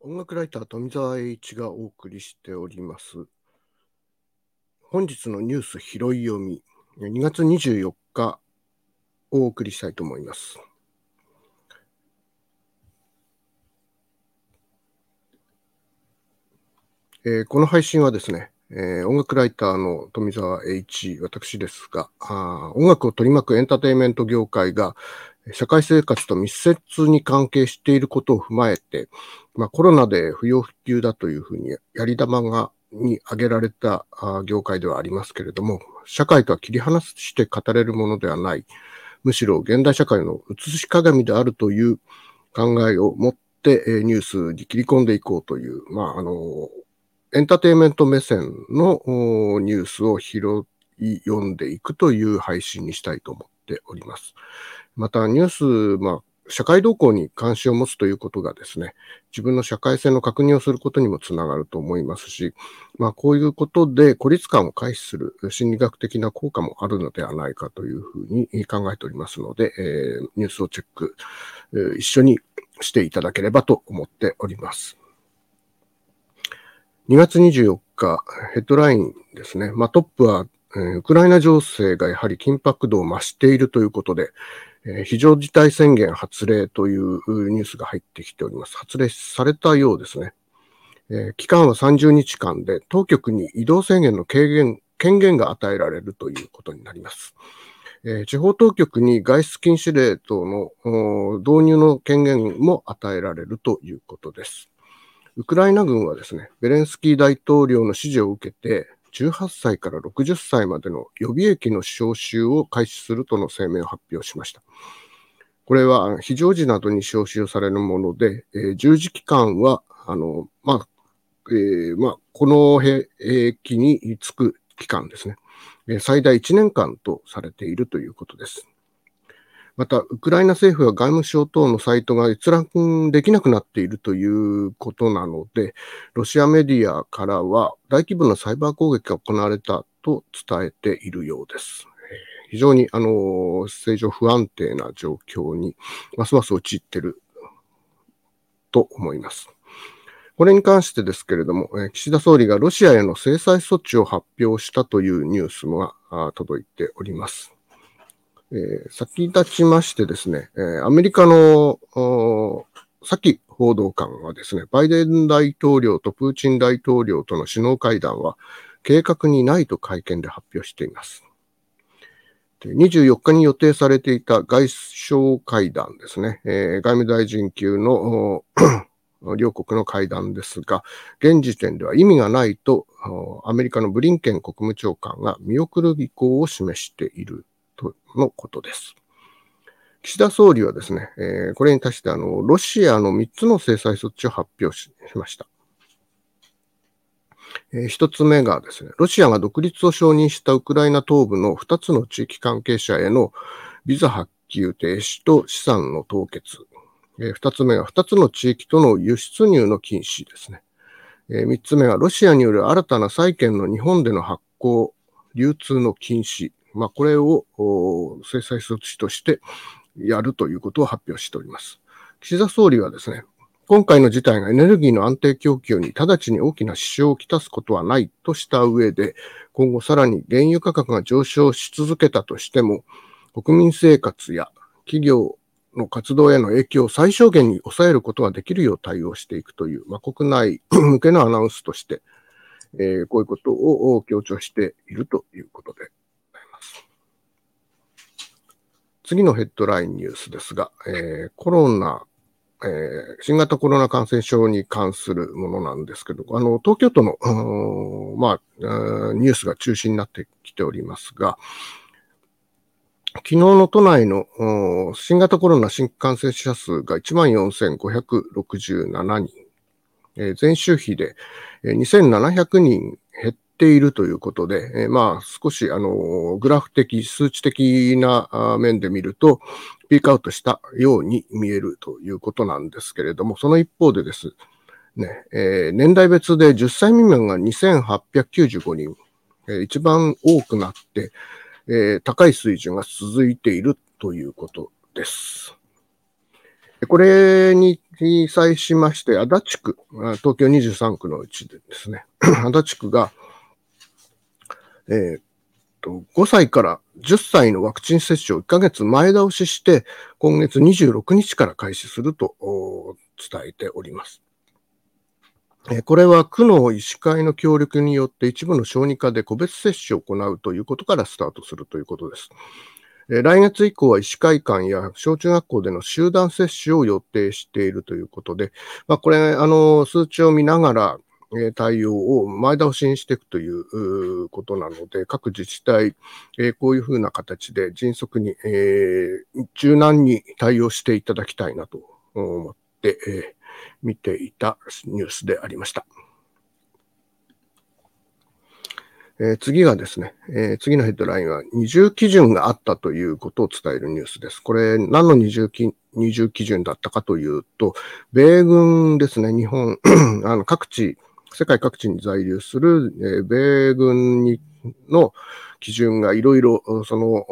音楽ライター富澤栄一がお送りしております。本日のニュース拾い読み、2月24日お送りしたいと思います。えー、この配信はですね、えー、音楽ライターの富澤栄一、私ですがあ、音楽を取り巻くエンターテインメント業界が社会生活と密接に関係していることを踏まえて、まあ、コロナで不要不急だというふうにやり玉がに挙げられた業界ではありますけれども、社会とは切り離して語れるものではない、むしろ現代社会の映し鏡であるという考えを持ってニュースに切り込んでいこうという、まあ、あの、エンターテインメント目線のニュースを拾い読んでいくという配信にしたいと思っております。また、ニュース、まあ、社会動向に関心を持つということがですね、自分の社会性の確認をすることにもつながると思いますし、まあ、こういうことで孤立感を回避する心理学的な効果もあるのではないかというふうに考えておりますので、えー、ニュースをチェック、えー、一緒にしていただければと思っております。2月24日、ヘッドラインですね。まあ、トップは、えー、ウクライナ情勢がやはり緊迫度を増しているということで、え非常事態宣言発令というニュースが入ってきております。発令されたようですね。え期間は30日間で、当局に移動制限の軽減権限が与えられるということになります。え地方当局に外出禁止令等の導入の権限も与えられるということです。ウクライナ軍はですね、ベレンスキー大統領の指示を受けて、18歳から60歳までの予備役の招集を開始するとの声明を発表しました。これは非常時などに招集されるもので、えー、従事期間は、あの、まあ、えー、まあ、この兵役につく期間ですね、最大1年間とされているということです。また、ウクライナ政府は外務省等のサイトが閲覧できなくなっているということなので、ロシアメディアからは大規模なサイバー攻撃が行われたと伝えているようです。非常に、あの、政情不安定な状況に、ますます陥っていると思います。これに関してですけれども、岸田総理がロシアへの制裁措置を発表したというニュースが届いております。えー、先立ちましてですね、えー、アメリカの、さっき報道官はですね、バイデン大統領とプーチン大統領との首脳会談は計画にないと会見で発表しています。24日に予定されていた外相会談ですね、えー、外務大臣級の 両国の会談ですが、現時点では意味がないと、アメリカのブリンケン国務長官が見送る意向を示しているとのことです。岸田総理はですね、え、これに対してあの、ロシアの3つの制裁措置を発表しました。え、1つ目がですね、ロシアが独立を承認したウクライナ東部の2つの地域関係者へのビザ発給停止と資産の凍結。え、2つ目は2つの地域との輸出入の禁止ですね。え、3つ目はロシアによる新たな債券の日本での発行、流通の禁止。まあ、これを制裁措置としてやるということを発表しております。岸田総理はですね、今回の事態がエネルギーの安定供給に直ちに大きな支障をきたすことはないとした上で、今後さらに原油価格が上昇し続けたとしても、国民生活や企業の活動への影響を最小限に抑えることができるよう対応していくという、まあ、国内向けのアナウンスとして、えー、こういうことを強調しているということで次のヘッドラインニュースですが、えー、コロナ、えー、新型コロナ感染症に関するものなんですけど、あの、東京都の、まあ、ニュースが中心になってきておりますが、昨日の都内の新型コロナ新規感染者数が14,567人、えー、前週比で2700人減っているということで、えー、まあ少しあのグラフ的、数値的な面で見ると、ピークアウトしたように見えるということなんですけれども、その一方でですね、えー、年代別で10歳未満が2895人、えー、一番多くなって、えー、高い水準が続いているということです。これに際しまして、足立区、東京23区のうちでですね、足立区が、えー、と、5歳から10歳のワクチン接種を1ヶ月前倒しして、今月26日から開始すると伝えております。これは区の医師会の協力によって一部の小児科で個別接種を行うということからスタートするということです。来月以降は医師会館や小中学校での集団接種を予定しているということで、まあ、これ、あの、数値を見ながら、え対応を前倒しにしていくということなので、各自治体、こういうふうな形で迅速に、え柔軟に対応していただきたいなと思って見ていたニュースでありました。え、次がですね、え、次のヘッドラインは二重基準があったということを伝えるニュースです。これ何の二重基二重基準だったかというと、米軍ですね、日本、あの各地、世界各地に在留する、え、米軍にの基準がいろいろ、その、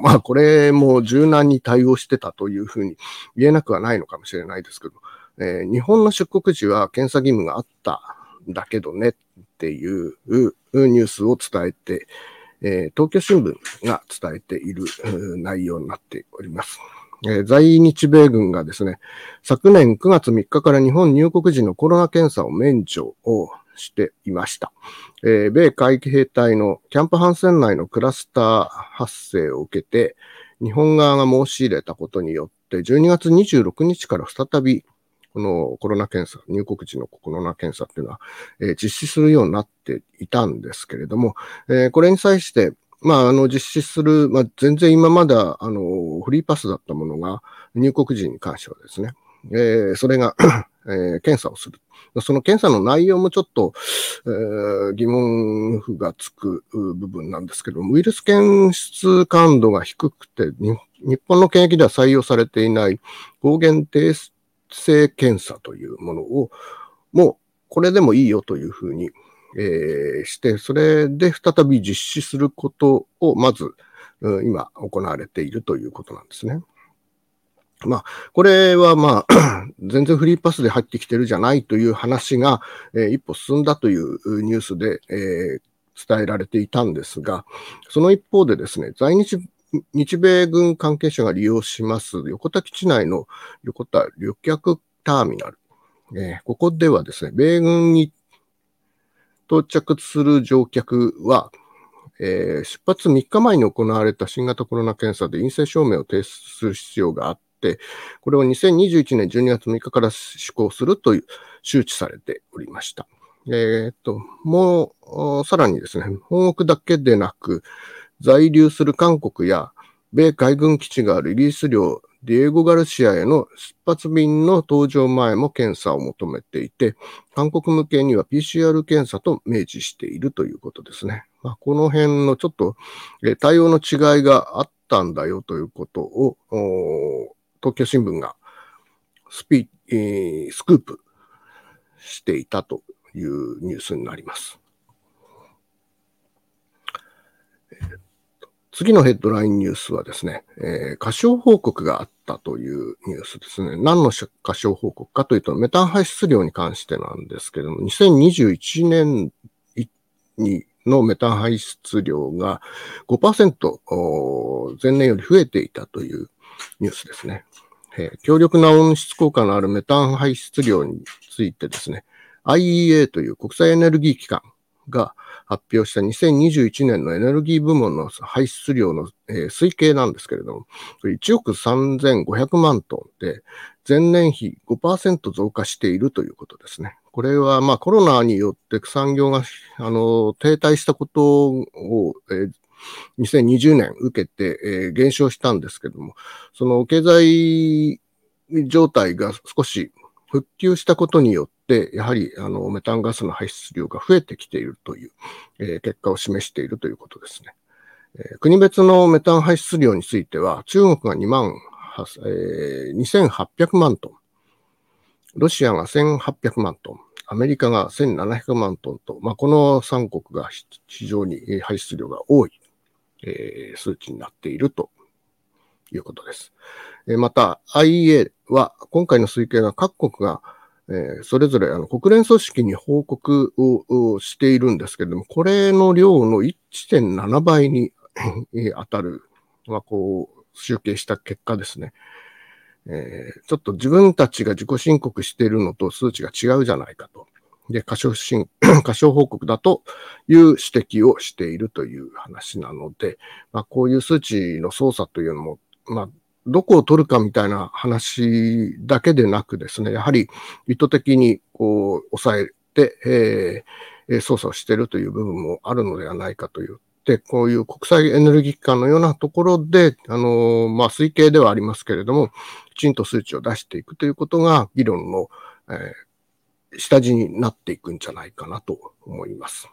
まあこれも柔軟に対応してたというふうに言えなくはないのかもしれないですけど、えー、日本の出国時は検査義務があったんだけどねっていうニュースを伝えて、えー、東京新聞が伝えている内容になっております。えー、在日米軍がですね、昨年9月3日から日本入国時のコロナ検査を免除をしていました。えー、米海兵隊のキャンプハンセン内のクラスター発生を受けて、日本側が申し入れたことによって、12月26日から再びこのコロナ検査、入国時のコロナ検査っていうのは、えー、実施するようになっていたんですけれども、えー、これに際して、まあ、あの、実施する、まあ、全然今まであの、フリーパスだったものが、入国時に関してはですね、えー、それが えー、検査をする。その検査の内容もちょっと、えー、疑問符がつく部分なんですけどウイルス検出感度が低くて、日本の検疫では採用されていない抗原定性検査というものを、もうこれでもいいよというふうに、えー、して、それで再び実施することをまず、今行われているということなんですね。まあ、これはまあ、全然フリーパスで入ってきてるじゃないという話が、えー、一歩進んだというニュースで、えー、伝えられていたんですが、その一方でですね、在日日米軍関係者が利用します横田基地内の横田旅客ターミナル。えー、ここではですね、米軍に到着する乗客は、えー、出発3日前に行われた新型コロナ検査で陰性証明を提出する必要があって、これを2021年12月6日から施行するという周知されておりました。えっ、と、もう、さらにですね、本国だけでなく、在留する韓国や米海軍基地があるイギリス領ディエゴ・ガルシアへの出発便の搭乗前も検査を求めていて、韓国向けには PCR 検査と明示しているということですね。まあ、この辺のちょっと対応の違いがあったんだよということを、東京新聞がスピ、えー、スクープしていたというニュースになります。次のヘッドラインニュースはですね、えー、過小報告があったというニュースですね。何の過小報告かというと、メタン排出量に関してなんですけども、2021年にのメタン排出量が5%前年より増えていたというニュースですね。えー、強力な温室効果のあるメタン排出量についてですね、IEA という国際エネルギー機関が発表した2021年のエネルギー部門の排出量の、えー、推計なんですけれども、1億3500万トンで、前年比5%増加しているということですね。これは、まあ、コロナによって産業が、あの、停滞したことを、えー2020年受けて、えー、減少したんですけども、その経済状態が少し復旧したことによって、やはりあのメタンガスの排出量が増えてきているという、えー、結果を示しているということですね。えー、国別のメタン排出量については、中国が2万、えー、2800万トン、ロシアが1800万トン、アメリカが1700万トンと、まあ、この3国が非常に排出量が多い、えー、数値になっているということです。えまた IEA は今回の推計が各国がえー、それぞれあの国連組織に報告をしているんですけれども、これの量の1.7倍に 当たる、まあ、こう、集計した結果ですね。えー、ちょっと自分たちが自己申告しているのと数値が違うじゃないかと。で、過小申、過小報告だという指摘をしているという話なので、まあ、こういう数値の操作というのも、まあ、どこを取るかみたいな話だけでなくですね、やはり意図的にこう抑えて、えー、操作をしているという部分もあるのではないかという。で、こういう国際エネルギー機関のようなところで、あのまあ、推計ではありますけれども、きちんと数値を出していくということが議論の、えー、下地になっていくんじゃないかなと思います。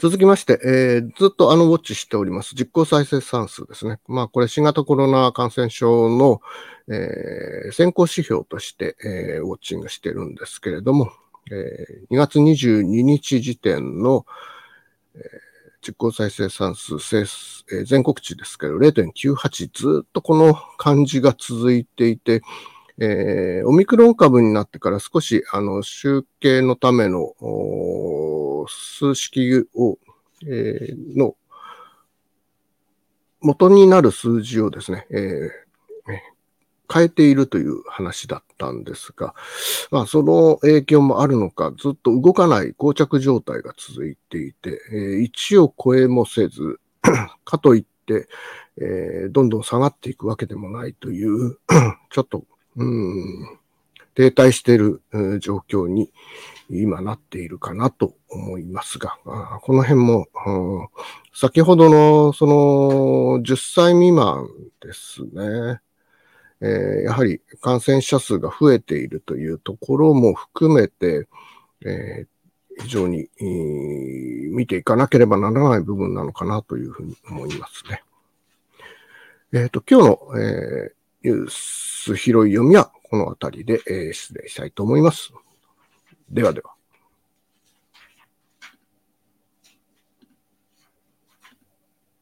続きまして、えー、ずっとあのウォッチしております実効再生産数ですね。まあこれ新型コロナ感染症の、えー、先行指標として、えー、ウォッチングしてるんですけれども、えー、2月22日時点の、えー、実効再生産数、えー、全国値ですけど0.98ずっとこの感じが続いていて、えー、オミクロン株になってから少しあの集計のための数式を、えー、の元になる数字をですね、えー、変えているという話だったんですが、まあ、その影響もあるのか、ずっと動かない膠着状態が続いていて、え、1を超えもせず、かといって、え、どんどん下がっていくわけでもないという、ちょっと、うん、停滞している状況に今なっているかなと思いますが、この辺も、先ほどのその10歳未満ですね、えー、やはり感染者数が増えているというところも含めて、えー、非常に、見ていかなければならない部分なのかなというふうに思いますね。えっ、と、今日の、えニュース拾い読みはこの辺りで、え失礼したいと思います。ではでは。